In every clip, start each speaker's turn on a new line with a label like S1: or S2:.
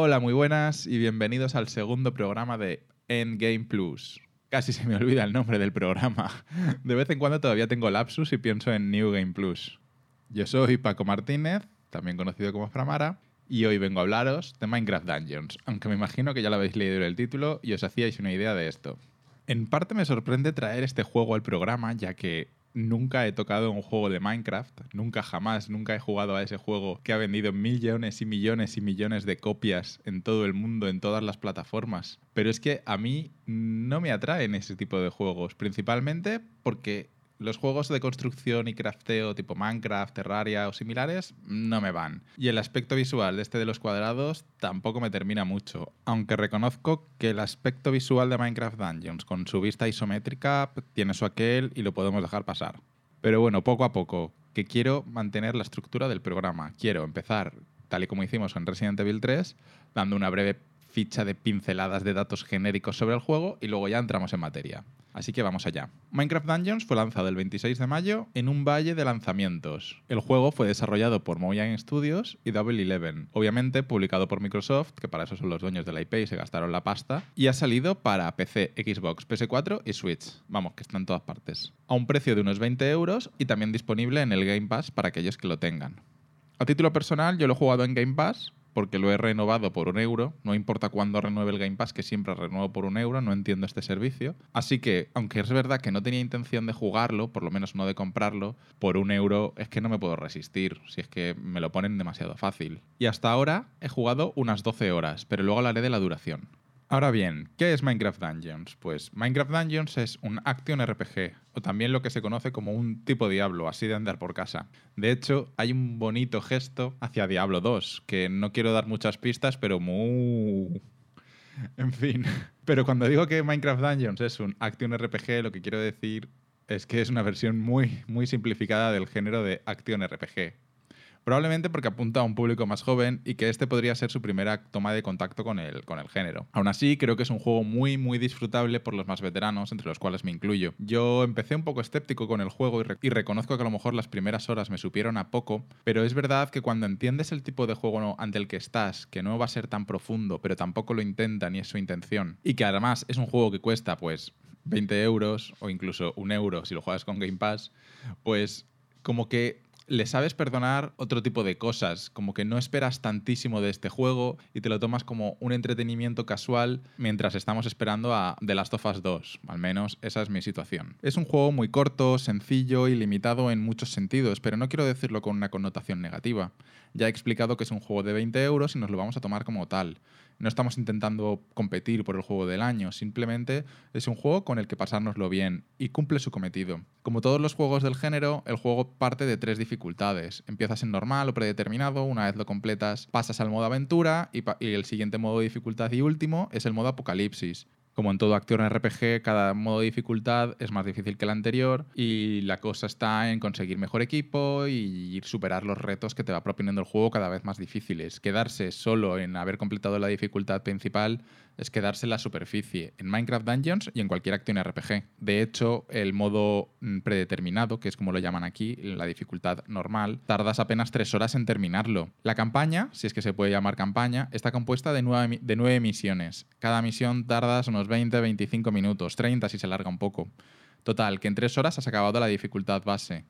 S1: Hola, muy buenas y bienvenidos al segundo programa de Endgame Plus. Casi se me olvida el nombre del programa. De vez en cuando todavía tengo lapsus y pienso en New Game Plus. Yo soy Paco Martínez, también conocido como Framara, y hoy vengo a hablaros de Minecraft Dungeons, aunque me imagino que ya lo habéis leído en el título y os hacíais una idea de esto. En parte me sorprende traer este juego al programa, ya que nunca he tocado un juego de Minecraft, nunca jamás, nunca he jugado a ese juego que ha vendido millones y millones y millones de copias en todo el mundo, en todas las plataformas. Pero es que a mí no me atraen ese tipo de juegos, principalmente porque los juegos de construcción y crafteo tipo Minecraft, Terraria o similares no me van. Y el aspecto visual de este de los cuadrados tampoco me termina mucho, aunque reconozco que el aspecto visual de Minecraft Dungeons con su vista isométrica tiene su aquel y lo podemos dejar pasar. Pero bueno, poco a poco, que quiero mantener la estructura del programa. Quiero empezar, tal y como hicimos en Resident Evil 3, dando una breve ficha de pinceladas de datos genéricos sobre el juego y luego ya entramos en materia. Así que vamos allá. Minecraft Dungeons fue lanzado el 26 de mayo en un valle de lanzamientos. El juego fue desarrollado por Mojang Studios y Double Eleven. Obviamente publicado por Microsoft, que para eso son los dueños de la IP y se gastaron la pasta. Y ha salido para PC, Xbox, PS4 y Switch. Vamos, que está en todas partes. A un precio de unos 20 euros y también disponible en el Game Pass para aquellos que lo tengan. A título personal, yo lo he jugado en Game Pass porque lo he renovado por un euro. No importa cuándo renueve el Game Pass, que siempre renuevo por un euro, no entiendo este servicio. Así que, aunque es verdad que no tenía intención de jugarlo, por lo menos no de comprarlo, por un euro es que no me puedo resistir, si es que me lo ponen demasiado fácil. Y hasta ahora he jugado unas 12 horas, pero luego hablaré de la duración. Ahora bien, ¿qué es Minecraft Dungeons? Pues Minecraft Dungeons es un action RPG, o también lo que se conoce como un tipo Diablo, así de andar por casa. De hecho, hay un bonito gesto hacia Diablo 2, que no quiero dar muchas pistas, pero muy... En fin. Pero cuando digo que Minecraft Dungeons es un action RPG, lo que quiero decir es que es una versión muy, muy simplificada del género de action RPG. Probablemente porque apunta a un público más joven y que este podría ser su primera toma de contacto con el, con el género. Aún así, creo que es un juego muy, muy disfrutable por los más veteranos, entre los cuales me incluyo. Yo empecé un poco escéptico con el juego y, y reconozco que a lo mejor las primeras horas me supieron a poco, pero es verdad que cuando entiendes el tipo de juego ante el que estás, que no va a ser tan profundo, pero tampoco lo intenta ni es su intención, y que además es un juego que cuesta pues 20 euros o incluso un euro si lo juegas con Game Pass, pues como que le sabes perdonar otro tipo de cosas, como que no esperas tantísimo de este juego y te lo tomas como un entretenimiento casual mientras estamos esperando a The Last of Us 2, al menos esa es mi situación. Es un juego muy corto, sencillo y limitado en muchos sentidos, pero no quiero decirlo con una connotación negativa. Ya he explicado que es un juego de 20 euros y nos lo vamos a tomar como tal. No estamos intentando competir por el juego del año, simplemente es un juego con el que pasárnoslo bien y cumple su cometido. Como todos los juegos del género, el juego parte de tres dificultades. Empiezas en normal o predeterminado, una vez lo completas pasas al modo aventura y, y el siguiente modo de dificultad y último es el modo apocalipsis. Como en todo actor en RPG, cada modo de dificultad es más difícil que el anterior y la cosa está en conseguir mejor equipo y superar los retos que te va proponiendo el juego cada vez más difíciles. Quedarse solo en haber completado la dificultad principal es quedarse en la superficie, en Minecraft Dungeons y en cualquier acción RPG. De hecho, el modo mm, predeterminado, que es como lo llaman aquí, la dificultad normal, tardas apenas tres horas en terminarlo. La campaña, si es que se puede llamar campaña, está compuesta de nueve, de nueve misiones. Cada misión tardas unos 20, 25 minutos, 30 si se larga un poco. Total, que en tres horas has acabado la dificultad base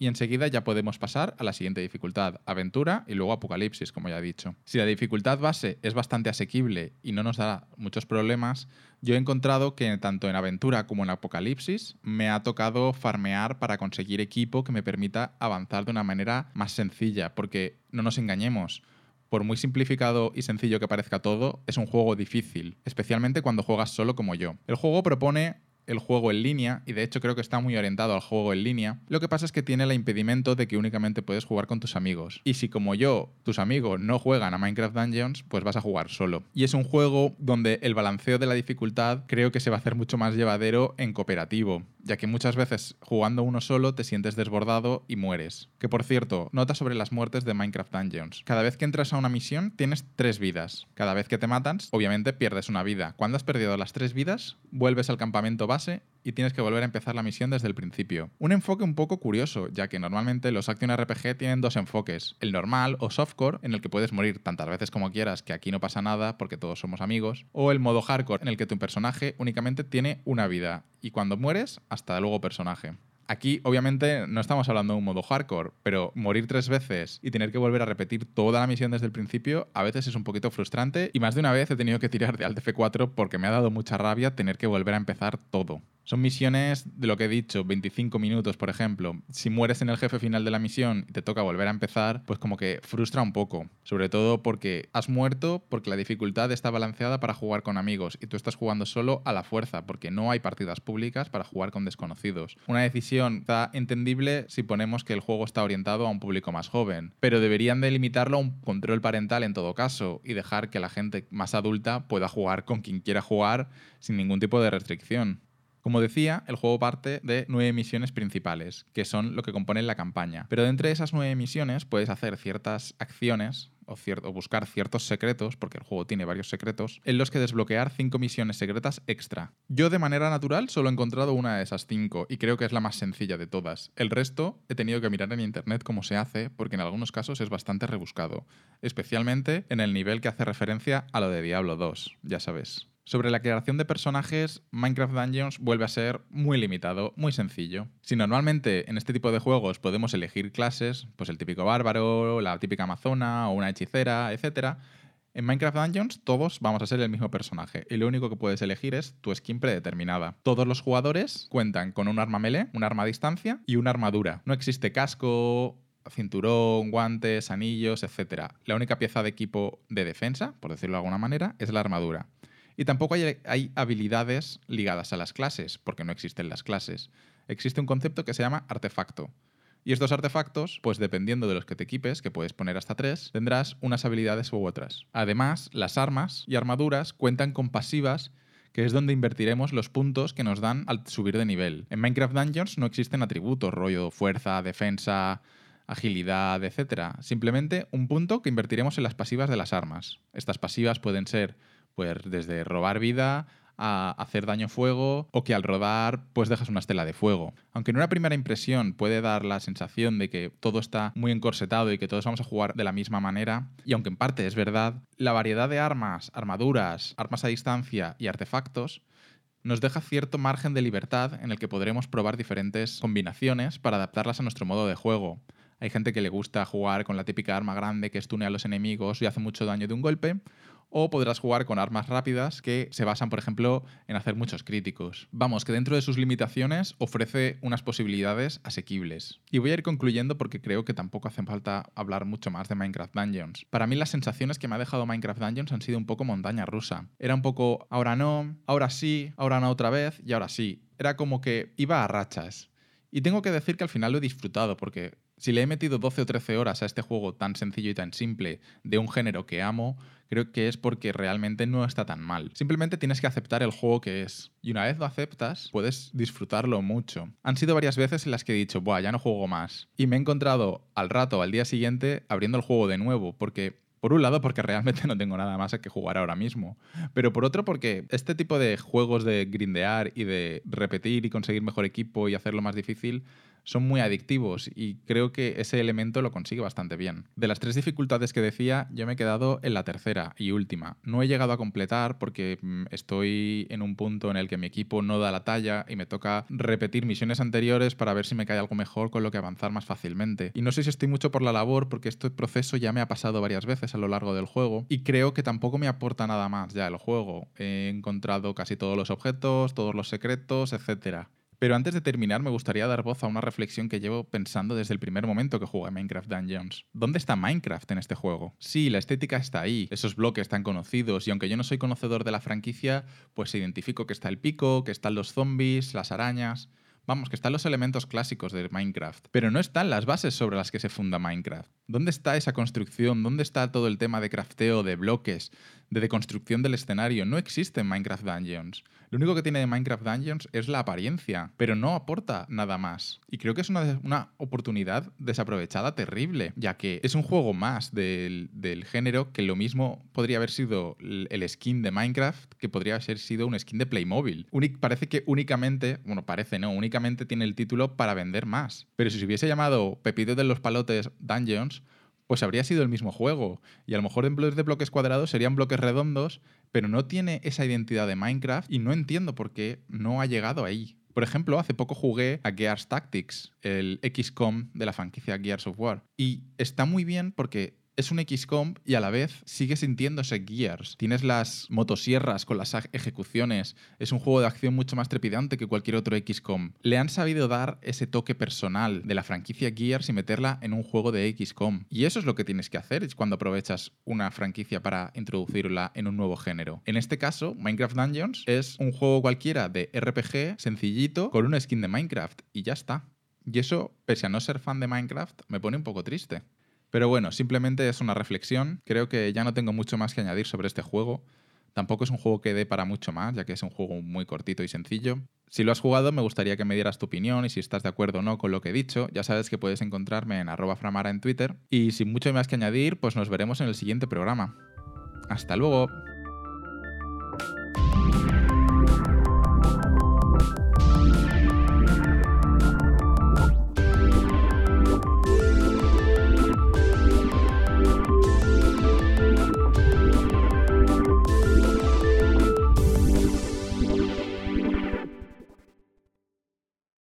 S1: y enseguida ya podemos pasar a la siguiente dificultad, aventura y luego apocalipsis, como ya he dicho. Si la dificultad base es bastante asequible y no nos da muchos problemas, yo he encontrado que tanto en aventura como en apocalipsis me ha tocado farmear para conseguir equipo que me permita avanzar de una manera más sencilla, porque no nos engañemos por muy simplificado y sencillo que parezca todo, es un juego difícil, especialmente cuando juegas solo como yo. El juego propone el juego en línea, y de hecho creo que está muy orientado al juego en línea, lo que pasa es que tiene el impedimento de que únicamente puedes jugar con tus amigos. Y si como yo, tus amigos no juegan a Minecraft Dungeons, pues vas a jugar solo. Y es un juego donde el balanceo de la dificultad creo que se va a hacer mucho más llevadero en cooperativo, ya que muchas veces jugando uno solo te sientes desbordado y mueres. Que por cierto, nota sobre las muertes de Minecraft Dungeons. Cada vez que entras a una misión tienes tres vidas. Cada vez que te matan, obviamente pierdes una vida. Cuando has perdido las tres vidas, vuelves al campamento base y tienes que volver a empezar la misión desde el principio. Un enfoque un poco curioso, ya que normalmente los Action RPG tienen dos enfoques, el normal o softcore, en el que puedes morir tantas veces como quieras, que aquí no pasa nada porque todos somos amigos, o el modo hardcore, en el que tu personaje únicamente tiene una vida, y cuando mueres, hasta luego personaje. Aquí, obviamente, no estamos hablando de un modo hardcore, pero morir tres veces y tener que volver a repetir toda la misión desde el principio a veces es un poquito frustrante y más de una vez he tenido que tirar de Alt F4 porque me ha dado mucha rabia tener que volver a empezar todo. Son misiones de lo que he dicho, 25 minutos, por ejemplo. Si mueres en el jefe final de la misión y te toca volver a empezar, pues como que frustra un poco. Sobre todo porque has muerto porque la dificultad está balanceada para jugar con amigos y tú estás jugando solo a la fuerza porque no hay partidas públicas para jugar con desconocidos. Una decisión está entendible si ponemos que el juego está orientado a un público más joven, pero deberían delimitarlo a un control parental en todo caso y dejar que la gente más adulta pueda jugar con quien quiera jugar sin ningún tipo de restricción. Como decía, el juego parte de nueve misiones principales, que son lo que componen la campaña. Pero dentro de esas nueve misiones puedes hacer ciertas acciones o, buscar ciertos secretos, porque el juego tiene varios secretos, en los que desbloquear cinco misiones secretas extra. Yo de manera natural solo he encontrado una de esas cinco y creo que es la más sencilla de todas. El resto he tenido que mirar en internet cómo se hace, porque en algunos casos es bastante rebuscado, especialmente en el nivel que hace referencia a lo de Diablo 2, ya sabes. Sobre la creación de personajes, Minecraft Dungeons vuelve a ser muy limitado, muy sencillo. Si normalmente en este tipo de juegos podemos elegir clases, pues el típico bárbaro, la típica amazona o una hechicera, etc., en Minecraft Dungeons todos vamos a ser el mismo personaje y lo único que puedes elegir es tu skin predeterminada. Todos los jugadores cuentan con un arma melee, un arma a distancia y una armadura. No existe casco, cinturón, guantes, anillos, etc. La única pieza de equipo de defensa, por decirlo de alguna manera, es la armadura. Y tampoco hay, habilidades ligadas a las clases, porque no existen las clases. Existe un concepto que se llama artefacto. Y estos artefactos, pues dependiendo de los que te equipes, que puedes poner hasta tres, tendrás unas habilidades u otras. Además, las armas y armaduras cuentan con pasivas que es donde invertiremos los puntos que nos dan al subir de nivel. En Minecraft Dungeons no existen atributos, rollo fuerza, defensa, agilidad, etc. Simplemente un punto que invertiremos en las pasivas de las armas. Estas pasivas pueden ser pues desde robar vida a hacer daño fuego o que al rodar pues dejas una estela de fuego. Aunque en una primera impresión puede dar la sensación de que todo está muy encorsetado y que todos vamos a jugar de la misma manera, y aunque en parte es verdad, la variedad de armas, armaduras, armas a distancia y artefactos nos deja cierto margen de libertad en el que podremos probar diferentes combinaciones para adaptarlas a nuestro modo de juego. Hay gente que le gusta jugar con la típica arma grande que estune a los enemigos y hace mucho daño de un golpe, o podrás jugar con armas rápidas que se basan, por ejemplo, en hacer muchos críticos. Vamos, que dentro de sus limitaciones ofrece unas posibilidades asequibles. Y voy a ir concluyendo porque creo que tampoco hace falta hablar mucho más de Minecraft Dungeons. Para mí las sensaciones que me ha dejado Minecraft Dungeons han sido un poco montaña rusa. Era un poco ahora no, ahora sí, ahora no otra vez y ahora sí. Era como que iba a rachas. Y tengo que decir que al final lo he disfrutado porque si le he metido 12 o 13 horas a este juego tan sencillo y tan simple de un género que amo, creo que es porque realmente no está tan mal. Simplemente tienes que aceptar el juego que es. Y una vez lo aceptas, puedes disfrutarlo mucho. Han sido varias veces en las que he dicho, Buah, ya no juego más. Y me he encontrado al rato, al día siguiente, abriendo el juego de nuevo, porque por un lado, porque realmente no tengo nada más que jugar ahora mismo. Pero por otro, porque este tipo de juegos de grindear y de repetir y conseguir mejor equipo y hacerlo más difícil son muy adictivos y creo que ese elemento lo consigue bastante bien. De las tres dificultades que decía, yo me he quedado en la tercera y última. No he llegado a completar porque mm, estoy en un punto en el que mi equipo no da la talla y me toca repetir misiones anteriores para ver si me cae algo mejor con lo que avanzar más fácilmente. Y no sé si estoy mucho por la labor porque este proceso ya me ha pasado varias veces a lo largo del juego y creo que tampoco me aporta nada más ya el juego. He encontrado casi todos los objetos, todos los secretos, etc. Pero antes de terminar, me gustaría dar voz a una reflexión que llevo pensando desde el primer momento que jugué Minecraft Dungeons. ¿Dónde está Minecraft en este juego? Sí, la estética está ahí, esos bloques tan conocidos, y aunque yo no soy conocedor de la franquicia, pues identifico que está el pico, que están los zombies, las arañas. Vamos, que están los elementos clásicos de Minecraft, pero no están las bases sobre las que se funda Minecraft. ¿Dónde está esa construcción? ¿Dónde está todo el tema de crafteo de bloques? De deconstrucción del escenario. No existe en Minecraft Dungeons. Lo único que tiene de Minecraft Dungeons es la apariencia, pero no aporta nada más. Y creo que es una, una oportunidad desaprovechada terrible, ya que es un juego más del, del, género que lo mismo podría haber sido el skin de Minecraft, que podría haber sido un skin de Playmobil. parece que únicamente, bueno, parece no, únicamente tiene el título para vender más. Pero si se hubiese llamado Pepito de los Palotes Dungeons, pues habría sido el mismo juego. Y a lo mejor en de bloques cuadrados serían bloques redondos, pero no tiene esa identidad de Minecraft y no entiendo por qué no ha llegado ahí. Por ejemplo, hace poco jugué a Gears Tactics, el XCOM de la franquicia Gears of War. Y está muy bien porque es un XCOM y a la vez sigue sintiéndose Gears. Tienes las motosierras con las ejecuciones. Es un juego de acción mucho más trepidante que cualquier otro XCOM. Le han sabido dar ese toque personal de la franquicia Gears y meterla en un juego de XCOM. Y eso es lo que tienes que hacer cuando aprovechas una franquicia para introducirla en un nuevo género. En este caso, Minecraft Dungeons es un juego cualquiera de RPG sencillito con una skin de Minecraft y ya está. Y eso, pese a no ser fan de Minecraft, me pone un poco triste. Pero bueno, simplemente es una reflexión. Creo que ya no tengo mucho más que añadir sobre este juego. Tampoco es un juego que dé para mucho más, ya que es un juego muy cortito y sencillo. Si lo has jugado, me gustaría que me dieras tu opinión y si estás de acuerdo o no con lo que he dicho. Ya sabes que puedes encontrarme en framara en Twitter. Y sin mucho más que añadir, pues nos veremos en el siguiente programa. Hasta luego.